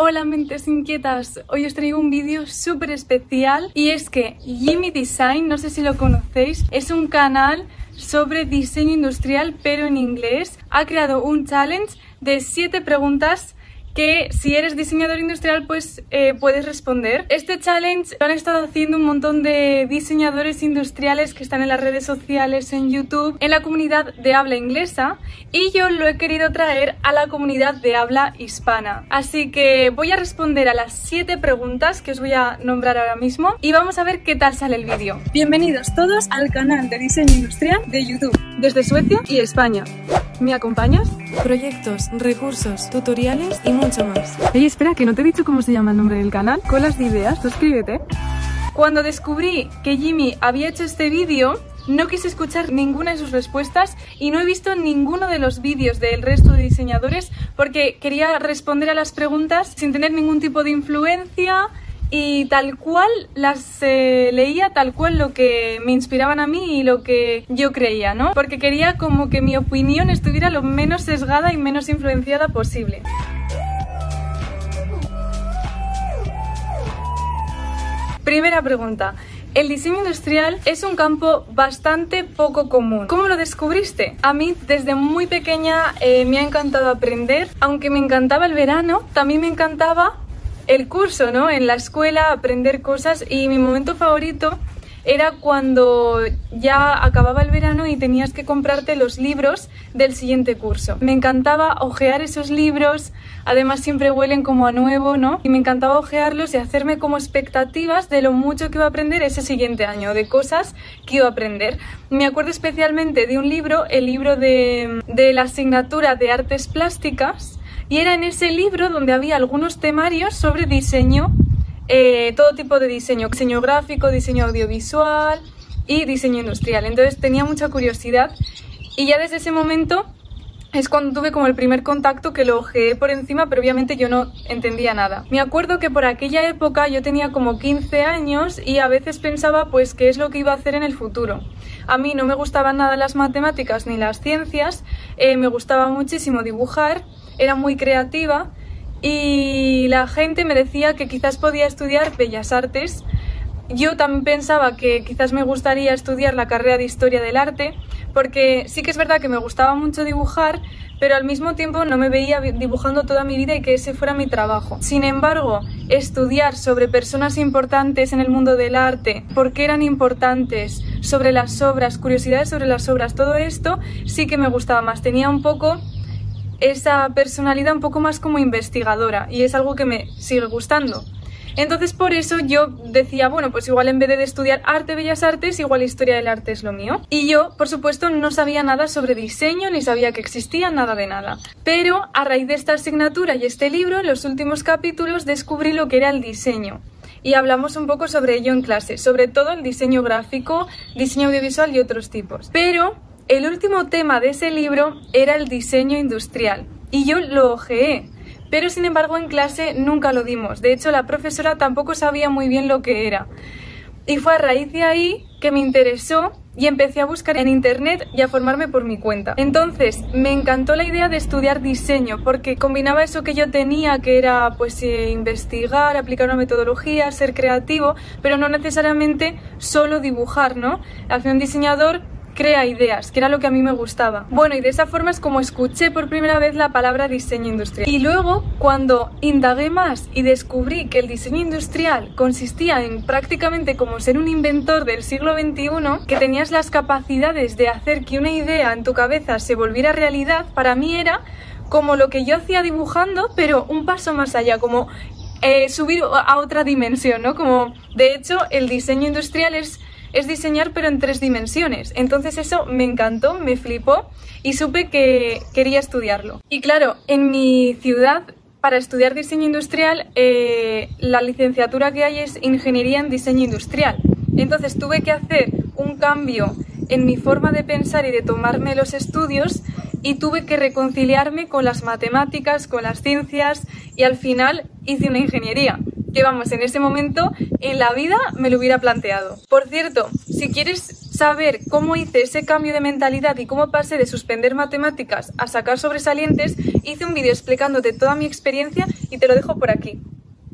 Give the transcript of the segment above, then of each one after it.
Hola mentes inquietas, hoy os traigo un vídeo súper especial y es que Jimmy Design, no sé si lo conocéis, es un canal sobre diseño industrial pero en inglés. Ha creado un challenge de 7 preguntas que si eres diseñador industrial pues eh, puedes responder. Este challenge lo han estado haciendo un montón de diseñadores industriales que están en las redes sociales, en YouTube, en la comunidad de habla inglesa y yo lo he querido traer a la comunidad de habla hispana. Así que voy a responder a las 7 preguntas que os voy a nombrar ahora mismo y vamos a ver qué tal sale el vídeo. Bienvenidos todos al canal de diseño industrial de YouTube desde Suecia y España. ¿Me acompañas? Proyectos, recursos, tutoriales y mucho más. Ey, espera, que no te he dicho cómo se llama el nombre del canal. Colas de ideas, suscríbete. Cuando descubrí que Jimmy había hecho este vídeo, no quise escuchar ninguna de sus respuestas y no he visto ninguno de los vídeos del resto de diseñadores porque quería responder a las preguntas sin tener ningún tipo de influencia, y tal cual las eh, leía tal cual lo que me inspiraban a mí y lo que yo creía, ¿no? Porque quería como que mi opinión estuviera lo menos sesgada y menos influenciada posible. Primera pregunta. El diseño industrial es un campo bastante poco común. ¿Cómo lo descubriste? A mí desde muy pequeña eh, me ha encantado aprender. Aunque me encantaba el verano, también me encantaba el curso, ¿no? En la escuela, aprender cosas y mi momento favorito era cuando ya acababa el verano y tenías que comprarte los libros del siguiente curso. Me encantaba ojear esos libros, además siempre huelen como a nuevo, ¿no? Y me encantaba ojearlos y hacerme como expectativas de lo mucho que iba a aprender ese siguiente año, de cosas que iba a aprender. Me acuerdo especialmente de un libro, el libro de, de la asignatura de artes plásticas, y era en ese libro donde había algunos temarios sobre diseño, eh, todo tipo de diseño, diseño gráfico, diseño audiovisual y diseño industrial. Entonces tenía mucha curiosidad y ya desde ese momento es cuando tuve como el primer contacto que lo ojeé por encima, pero obviamente yo no entendía nada. Me acuerdo que por aquella época yo tenía como 15 años y a veces pensaba pues qué es lo que iba a hacer en el futuro. A mí no me gustaban nada las matemáticas ni las ciencias, eh, me gustaba muchísimo dibujar era muy creativa y la gente me decía que quizás podía estudiar bellas artes. Yo también pensaba que quizás me gustaría estudiar la carrera de historia del arte, porque sí que es verdad que me gustaba mucho dibujar, pero al mismo tiempo no me veía dibujando toda mi vida y que ese fuera mi trabajo. Sin embargo, estudiar sobre personas importantes en el mundo del arte, por qué eran importantes, sobre las obras, curiosidades sobre las obras, todo esto sí que me gustaba más. Tenía un poco esa personalidad un poco más como investigadora y es algo que me sigue gustando. Entonces por eso yo decía, bueno, pues igual en vez de estudiar arte, bellas artes, igual historia del arte es lo mío. Y yo, por supuesto, no sabía nada sobre diseño, ni sabía que existía nada de nada. Pero a raíz de esta asignatura y este libro, en los últimos capítulos descubrí lo que era el diseño. Y hablamos un poco sobre ello en clase, sobre todo el diseño gráfico, diseño audiovisual y otros tipos. Pero el último tema de ese libro era el diseño industrial y yo lo ojeé, pero sin embargo en clase nunca lo dimos. De hecho, la profesora tampoco sabía muy bien lo que era. Y fue a raíz de ahí que me interesó y empecé a buscar en internet y a formarme por mi cuenta. Entonces, me encantó la idea de estudiar diseño porque combinaba eso que yo tenía, que era pues eh, investigar, aplicar una metodología, ser creativo, pero no necesariamente solo dibujar, ¿no? Hacia un diseñador crea ideas, que era lo que a mí me gustaba. Bueno, y de esa forma es como escuché por primera vez la palabra diseño industrial. Y luego, cuando indagué más y descubrí que el diseño industrial consistía en prácticamente como ser un inventor del siglo XXI, que tenías las capacidades de hacer que una idea en tu cabeza se volviera realidad, para mí era como lo que yo hacía dibujando, pero un paso más allá, como eh, subir a otra dimensión, ¿no? Como, de hecho, el diseño industrial es es diseñar pero en tres dimensiones. Entonces eso me encantó, me flipó y supe que quería estudiarlo. Y claro, en mi ciudad para estudiar diseño industrial eh, la licenciatura que hay es ingeniería en diseño industrial. Entonces tuve que hacer un cambio en mi forma de pensar y de tomarme los estudios y tuve que reconciliarme con las matemáticas, con las ciencias y al final hice una ingeniería que vamos, en ese momento en la vida me lo hubiera planteado. Por cierto, si quieres saber cómo hice ese cambio de mentalidad y cómo pasé de suspender matemáticas a sacar sobresalientes, hice un vídeo explicándote toda mi experiencia y te lo dejo por aquí.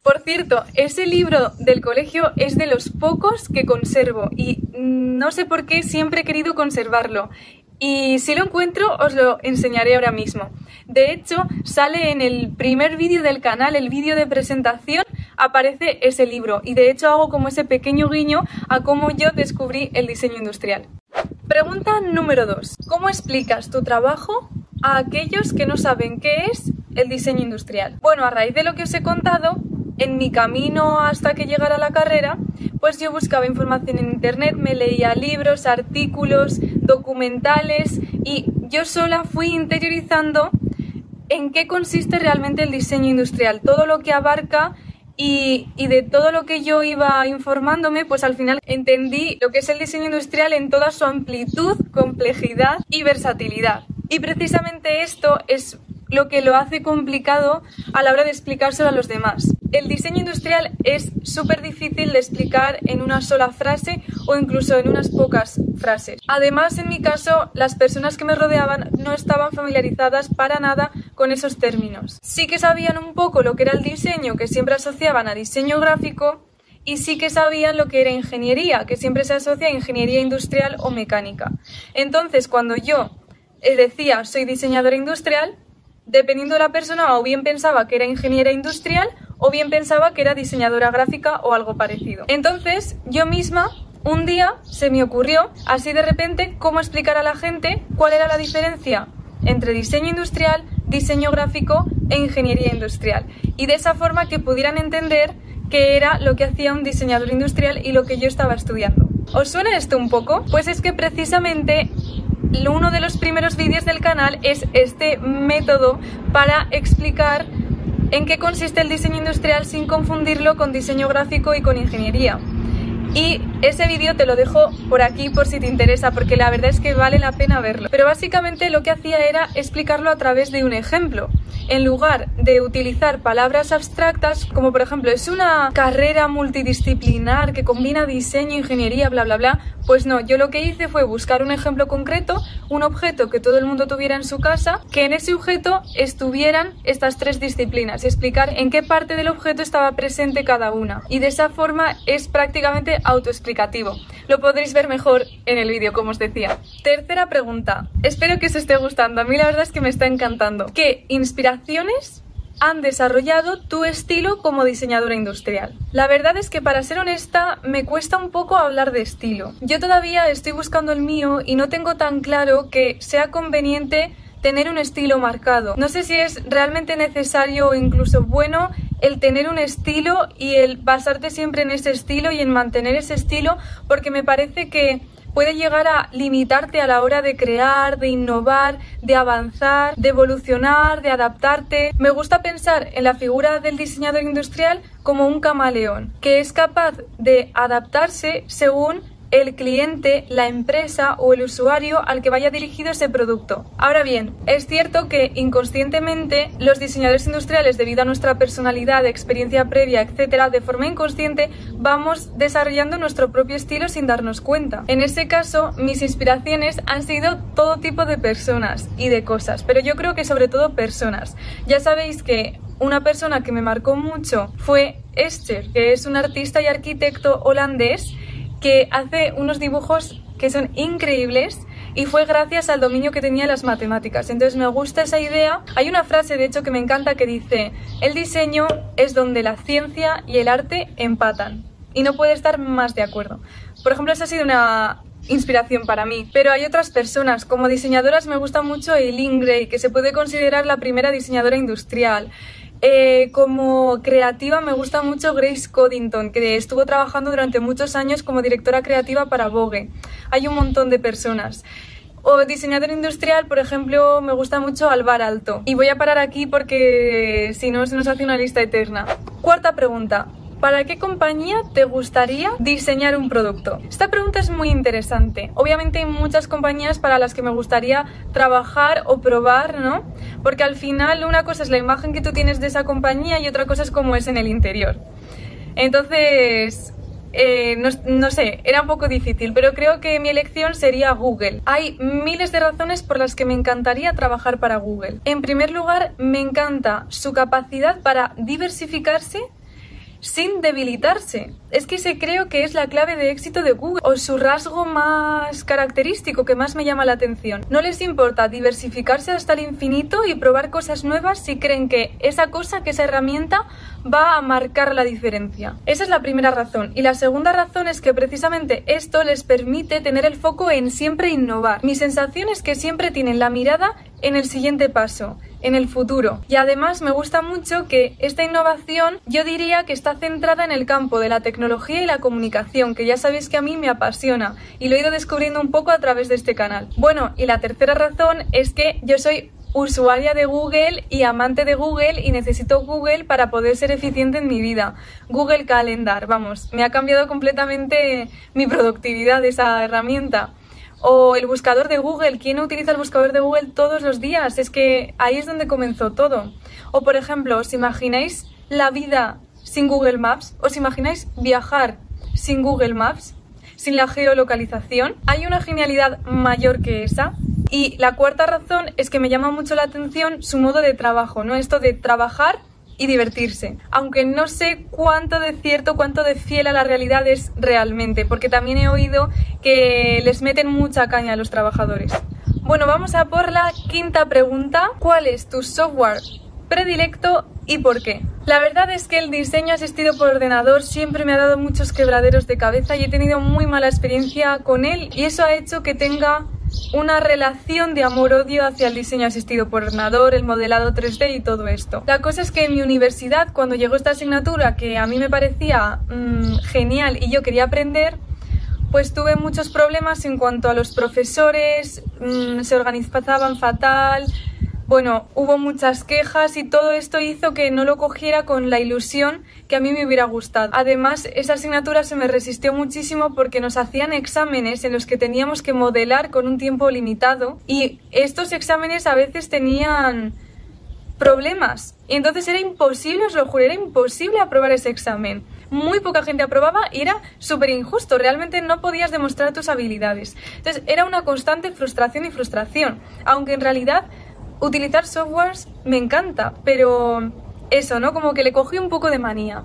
Por cierto, ese libro del colegio es de los pocos que conservo y no sé por qué siempre he querido conservarlo. Y si lo encuentro, os lo enseñaré ahora mismo. De hecho, sale en el primer vídeo del canal, el vídeo de presentación, aparece ese libro. Y de hecho hago como ese pequeño guiño a cómo yo descubrí el diseño industrial. Pregunta número 2. ¿Cómo explicas tu trabajo a aquellos que no saben qué es el diseño industrial? Bueno, a raíz de lo que os he contado, en mi camino hasta que llegara a la carrera, pues yo buscaba información en internet, me leía libros, artículos, documentales y yo sola fui interiorizando en qué consiste realmente el diseño industrial, todo lo que abarca y, de todo lo que yo iba informándome, pues al final entendí lo que es el diseño industrial en toda su amplitud, complejidad y versatilidad. Y precisamente esto es lo que lo hace complicado a la hora de explicárselo a los demás. El diseño industrial es súper difícil de explicar en una sola frase o incluso en unas pocas frases. Además, en mi caso, las personas que me rodeaban no estaban familiarizadas para nada con esos términos. Sí que sabían un poco lo que era el diseño, que siempre asociaban a diseño gráfico, y sí que sabían lo que era ingeniería, que siempre se asocia a ingeniería industrial o mecánica. Entonces, cuando yo eh, decía soy diseñadora industrial, dependiendo de la persona, o bien pensaba que era ingeniera industrial o bien pensaba que era diseñadora gráfica o algo parecido. Entonces, yo misma, un día, se me ocurrió, así de repente, cómo explicar a la gente cuál era la diferencia entre diseño industrial, diseño gráfico e ingeniería industrial. Y de esa forma que pudieran entender qué era lo que hacía un diseñador industrial y lo que yo estaba estudiando. ¿Os suena esto un poco? Pues es que precisamente uno de los primeros vídeos del canal es este método para explicar en qué consiste el diseño industrial sin confundirlo con diseño gráfico y con ingeniería. Y ese vídeo te lo dejo por aquí por si te interesa, porque la verdad es que vale la pena verlo. Pero básicamente lo que hacía era explicarlo a través de un ejemplo en lugar de utilizar palabras abstractas, como por ejemplo es una carrera multidisciplinar que combina diseño, ingeniería, bla, bla, bla, pues no, yo lo que hice fue buscar un ejemplo concreto, un objeto que todo el mundo tuviera en su casa, que en ese objeto estuvieran estas tres disciplinas explicar en qué parte del objeto estaba presente cada una. Y de esa forma es prácticamente Lo podréis ver mejor en el vídeo, como os decía. Tercera pregunta. Espero que os esté gustando. A mí la verdad es que me está encantando. ¿Qué inspiraciones han desarrollado tu estilo como diseñadora industrial. La verdad es que para ser honesta me cuesta un poco hablar de estilo. Yo todavía estoy buscando el mío y no tengo tan claro que sea conveniente tener un estilo marcado. No sé si es realmente necesario o incluso bueno el tener un estilo y el basarte siempre en ese estilo y en mantener ese estilo porque me parece que puede llegar a limitarte a la hora de crear, de innovar, de avanzar, de evolucionar, de adaptarte. Me gusta pensar en la figura del diseñador industrial como un camaleón, que es capaz de adaptarse según el cliente, la empresa o el usuario al que vaya dirigido ese producto. Ahora bien, es cierto que inconscientemente los diseñadores industriales, debido a nuestra personalidad, experiencia previa, etcétera, de forma inconsciente vamos desarrollando nuestro propio estilo sin darnos cuenta. En ese caso, mis inspiraciones han sido todo tipo de personas y de cosas, pero yo creo que sobre todo personas. Ya sabéis que una persona que me marcó mucho fue Esther, que es un artista y arquitecto holandés que hace unos dibujos que son increíbles y fue gracias al dominio que tenía las matemáticas. Entonces me gusta esa idea. Hay una frase, de hecho, que me encanta que dice, el diseño es donde la ciencia y el arte empatan. Y no puede estar más de acuerdo. Por ejemplo, esa ha sido una inspiración para mí. Pero hay otras personas. Como diseñadoras me gusta mucho Eileen Gray, que se puede considerar la primera diseñadora industrial. Eh, como creativa me gusta mucho Grace Coddington, que estuvo trabajando durante muchos años como directora creativa para Vogue. Hay un montón de personas. O diseñador industrial, por ejemplo, me gusta mucho Alvar Alto. Y voy a parar aquí porque si no se nos hace una lista eterna. Cuarta pregunta. ¿Para qué compañía te gustaría diseñar un producto? Esta pregunta es muy interesante. Obviamente hay muchas compañías para las que me gustaría trabajar o probar, ¿no? Porque al final una cosa es la imagen que tú tienes de esa compañía y otra cosa es cómo es en el interior. Entonces, eh, no, no, sé, era un poco difícil, pero creo que mi elección sería Google. Hay miles de razones por las que me encantaría trabajar para Google. En primer lugar, me encanta su capacidad para diversificarse sin debilitarse. Es que ese creo que es la clave de éxito de Google o su rasgo más característico que más me llama la atención. No les importa diversificarse hasta el infinito y probar cosas nuevas si creen que esa cosa, que esa herramienta va a marcar la diferencia. Esa es la primera razón. Y la segunda razón es que precisamente esto les permite tener el foco en siempre innovar. Mi sensación es que siempre tienen la mirada en el siguiente paso en el futuro. Y además me gusta mucho que esta innovación yo diría que está centrada en el campo de la tecnología y la comunicación, que ya sabéis que a mí me apasiona y lo he ido descubriendo un poco a través de este canal. Bueno, y la tercera razón es que yo soy usuaria de Google y amante de Google y necesito Google para poder ser eficiente en mi vida. Google Calendar, vamos, me ha cambiado completamente mi productividad esa herramienta. O el buscador de Google. ¿Quién utiliza el buscador de Google todos los días? Es que ahí es donde comenzó todo. O por ejemplo, ¿os imagináis la vida sin Google Maps? ¿Os imagináis viajar sin Google Maps? Sin la geolocalización. ¿Hay una genialidad mayor que esa? Y la cuarta razón es que me llama mucho la atención su modo de trabajo, ¿no? Esto de trabajar y divertirse. Aunque no sé cuánto de cierto, cuánto de fiel a la realidad es realmente, porque también he oído que les meten mucha caña a los trabajadores. Bueno, vamos a por la quinta pregunta. ¿Cuál es tu software predilecto y por qué? La verdad es que el diseño asistido por ordenador siempre me ha dado muchos quebraderos de cabeza y he tenido muy mala experiencia con él y eso ha hecho que tenga una relación de amor-odio hacia el diseño asistido por ordenador, el modelado 3D y todo esto. La cosa es que en mi universidad, cuando llegó esta asignatura que a mí me parecía mmm, genial y yo quería aprender, pues tuve muchos problemas en cuanto a los profesores, mmm, se organizaban fatal, bueno, hubo muchas quejas y todo esto hizo que no lo cogiera con la ilusión que a mí me hubiera gustado. Además, esa asignatura se me resistió muchísimo porque nos hacían exámenes en los que teníamos que modelar con un tiempo limitado y estos exámenes a veces tenían problemas. Y entonces era imposible, os lo juro, era imposible aprobar ese examen. Muy poca gente aprobaba y era súper injusto. Realmente no podías demostrar tus habilidades. Entonces era una constante frustración y frustración. Aunque en realidad utilizar softwares me encanta, pero eso, ¿no? Como que le cogí un poco de manía.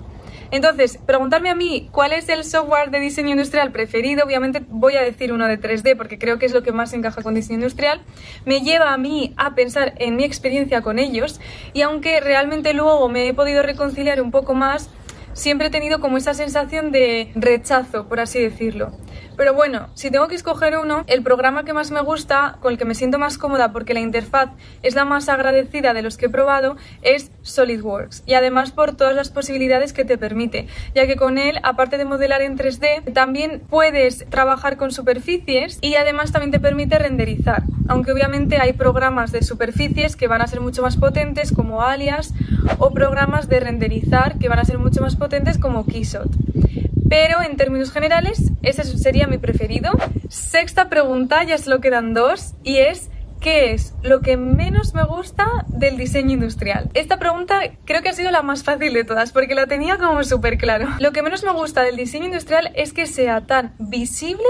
Entonces, preguntarme a mí cuál es el software de diseño industrial preferido, obviamente voy a decir uno de 3D porque creo que es lo que más encaja con diseño industrial, me lleva a mí a pensar en mi experiencia con ellos y aunque realmente luego me he podido reconciliar un poco más, siempre he tenido como esa sensación de rechazo, por así decirlo. Pero bueno, si tengo que escoger uno, el programa que más me gusta, con el que me siento más cómoda porque la interfaz es la más agradecida de los que he probado, es SolidWorks. Y además por todas las posibilidades que te permite, ya que con él, aparte de modelar en 3D, también puedes trabajar con superficies y además también te permite renderizar. Aunque obviamente hay programas de superficies que van a ser mucho más potentes como Alias o programas de renderizar que van a ser mucho más potentes como Keyshot. Pero en términos generales, ese sería mi preferido. Sexta pregunta, ya solo quedan dos, y es ¿qué es lo que menos me gusta del diseño industrial? Esta pregunta creo que ha sido la más fácil de todas, porque la tenía como súper claro. Lo que menos me gusta del diseño industrial es que sea tan visible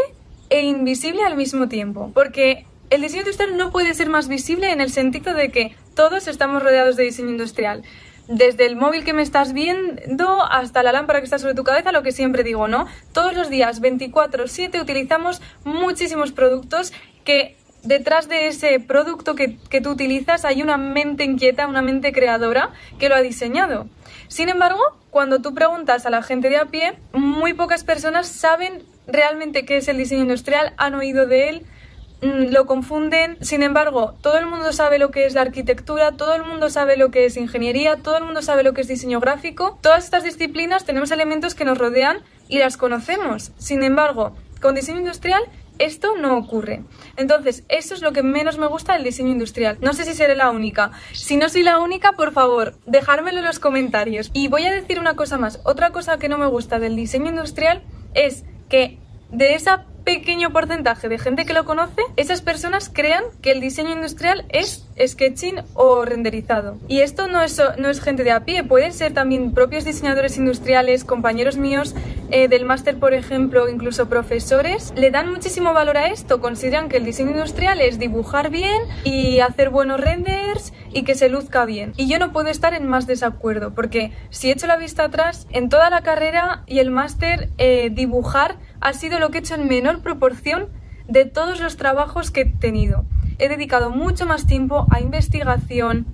e invisible al mismo tiempo. Porque el diseño industrial no puede ser más visible en el sentido de que todos estamos rodeados de diseño industrial desde el móvil que me estás viendo hasta la lámpara que está sobre tu cabeza, lo que siempre digo, ¿no? Todos los días, 24/7, utilizamos muchísimos productos que detrás de ese producto que, que, tú utilizas hay una mente inquieta, una mente creadora que lo ha diseñado. Sin embargo, cuando tú preguntas a la gente de a pie, muy pocas personas saben realmente qué es el diseño industrial, han oído de él, lo confunden. Sin embargo, todo el mundo sabe lo que es la arquitectura, todo el mundo sabe lo que es ingeniería, todo el mundo sabe lo que es diseño gráfico. Todas estas disciplinas tenemos elementos que nos rodean y las conocemos. Sin embargo, con diseño industrial esto no ocurre. Entonces, eso es lo que menos me gusta del diseño industrial. No sé si seré la única. Si no soy la única, por favor, dejármelo en los comentarios. Y voy a decir una cosa más. Otra cosa que no me gusta del diseño industrial es que de esa pequeño porcentaje de gente que lo conoce, esas personas crean que el diseño industrial es sketching o renderizado. Y esto no es, no es gente de a pie, pueden ser también propios diseñadores industriales, compañeros míos eh, del máster, por ejemplo, incluso profesores, le dan muchísimo valor a esto, consideran que el diseño industrial es dibujar bien y hacer buenos renders y que se luzca bien. Y yo no puedo estar en más desacuerdo, porque si echo la vista atrás, en toda la carrera y el máster, eh, dibujar ha sido lo que he hecho en menor proporción de todos los trabajos que he tenido. He dedicado mucho más tiempo a investigación,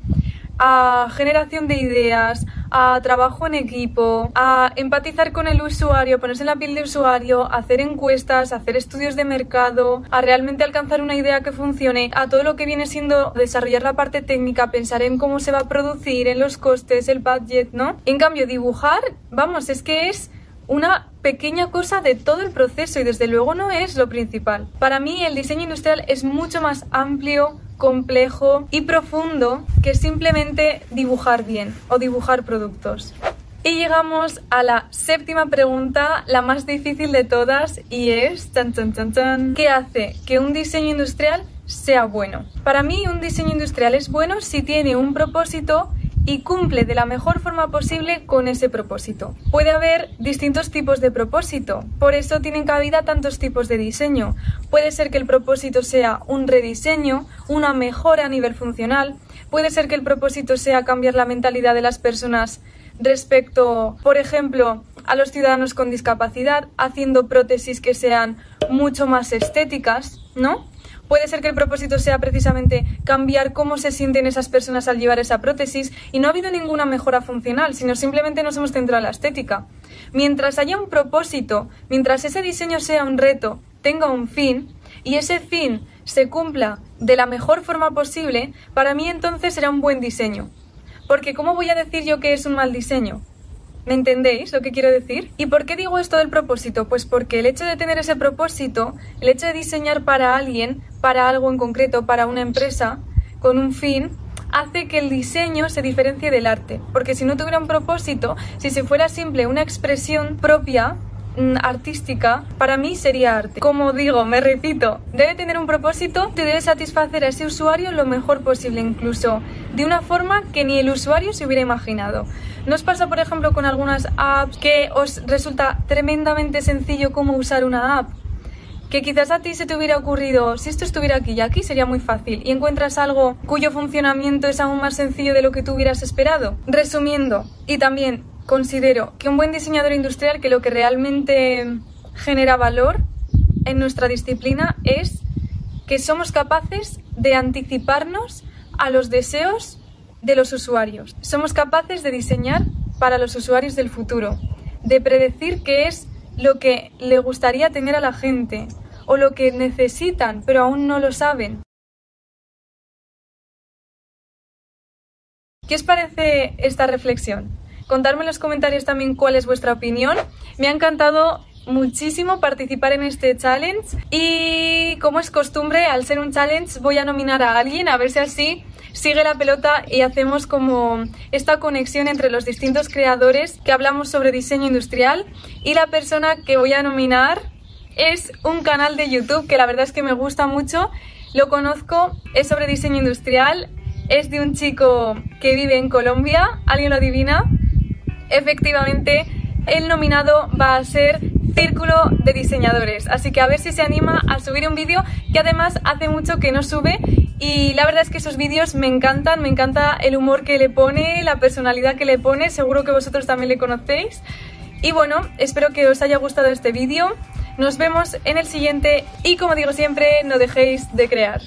a generación de ideas, a trabajo en equipo, a empatizar con el usuario, ponerse en la piel de usuario, hacer encuestas, hacer estudios de mercado, a realmente alcanzar una idea que funcione, a todo lo que viene siendo desarrollar la parte técnica, pensar en cómo se va a producir, en los costes, el budget, ¿no? En cambio, dibujar, vamos, es que es una pequeña cosa de todo el proceso y desde luego no es lo principal. Para mí el diseño industrial es mucho más amplio, complejo y profundo que simplemente dibujar bien o dibujar productos. Y llegamos a la séptima pregunta, la más difícil de todas, y es, ¿qué hace que un diseño industrial sea bueno? Para mí un diseño industrial es bueno si tiene un propósito y cumple de la mejor forma posible con ese propósito. Puede haber distintos tipos de propósito, por eso tienen cabida tantos tipos de diseño. Puede ser que el propósito sea un rediseño, una mejora a nivel funcional, puede ser que el propósito sea cambiar la mentalidad de las personas respecto, por ejemplo, a los ciudadanos con discapacidad, haciendo prótesis que sean mucho más estéticas, ¿no? Puede ser que el propósito sea precisamente cambiar cómo se sienten esas personas al llevar esa prótesis y no ha habido ninguna mejora funcional, sino simplemente nos hemos centrado en la estética. Mientras haya un propósito, mientras ese diseño sea un reto, tenga un fin y ese fin se cumpla de la mejor forma posible, para mí entonces será un buen diseño. Porque ¿cómo voy a decir yo que es un mal diseño? ¿Me entendéis lo que quiero decir? ¿Y por qué digo esto del propósito? Pues porque el hecho de tener ese propósito, el hecho de diseñar para alguien, para algo en concreto, para una empresa, con un fin, hace que el diseño se diferencie del arte. Porque si no tuviera un propósito, si se fuera simple una expresión propia, artística, para mí sería arte. Como digo, me repito, debe tener un propósito te debe satisfacer a ese usuario lo mejor posible, incluso de una forma que ni el usuario se hubiera imaginado. ¿No os pasa, por ejemplo, con algunas apps que os resulta tremendamente sencillo cómo usar una app? que quizás a ti se te hubiera ocurrido, si esto estuviera aquí y aquí sería muy fácil, y encuentras algo cuyo funcionamiento es aún más sencillo de lo que tú hubieras esperado. Resumiendo, y también considero que un buen diseñador industrial que lo que realmente genera valor en nuestra disciplina es que somos capaces de anticiparnos a los deseos de los usuarios. Somos capaces de diseñar para los usuarios del futuro, de predecir qué es lo que le gustaría tener a la gente o lo que necesitan, pero aún no lo saben. ¿Qué os parece esta reflexión? Contadme en los comentarios también cuál es vuestra opinión. Me ha encantado muchísimo participar en este challenge y como es costumbre, al ser un challenge voy a nominar a alguien a ver si así sigue la pelota y hacemos como esta conexión entre los distintos creadores que hablamos sobre diseño industrial y la persona que voy a nominar es un canal de YouTube que la verdad es que me gusta mucho, lo conozco, es sobre diseño industrial, es de un chico que vive en Colombia, ¿alguien lo adivina? Efectivamente, el nominado va a ser Círculo de Diseñadores, así que a ver si se anima a subir un vídeo que además hace mucho que no sube y la verdad es que esos vídeos me encantan, me encanta el humor que le pone, la personalidad que le pone, seguro que vosotros también le conocéis. Y bueno, espero que os haya gustado este vídeo. Nos vemos en el siguiente y como digo siempre, no dejéis de crear.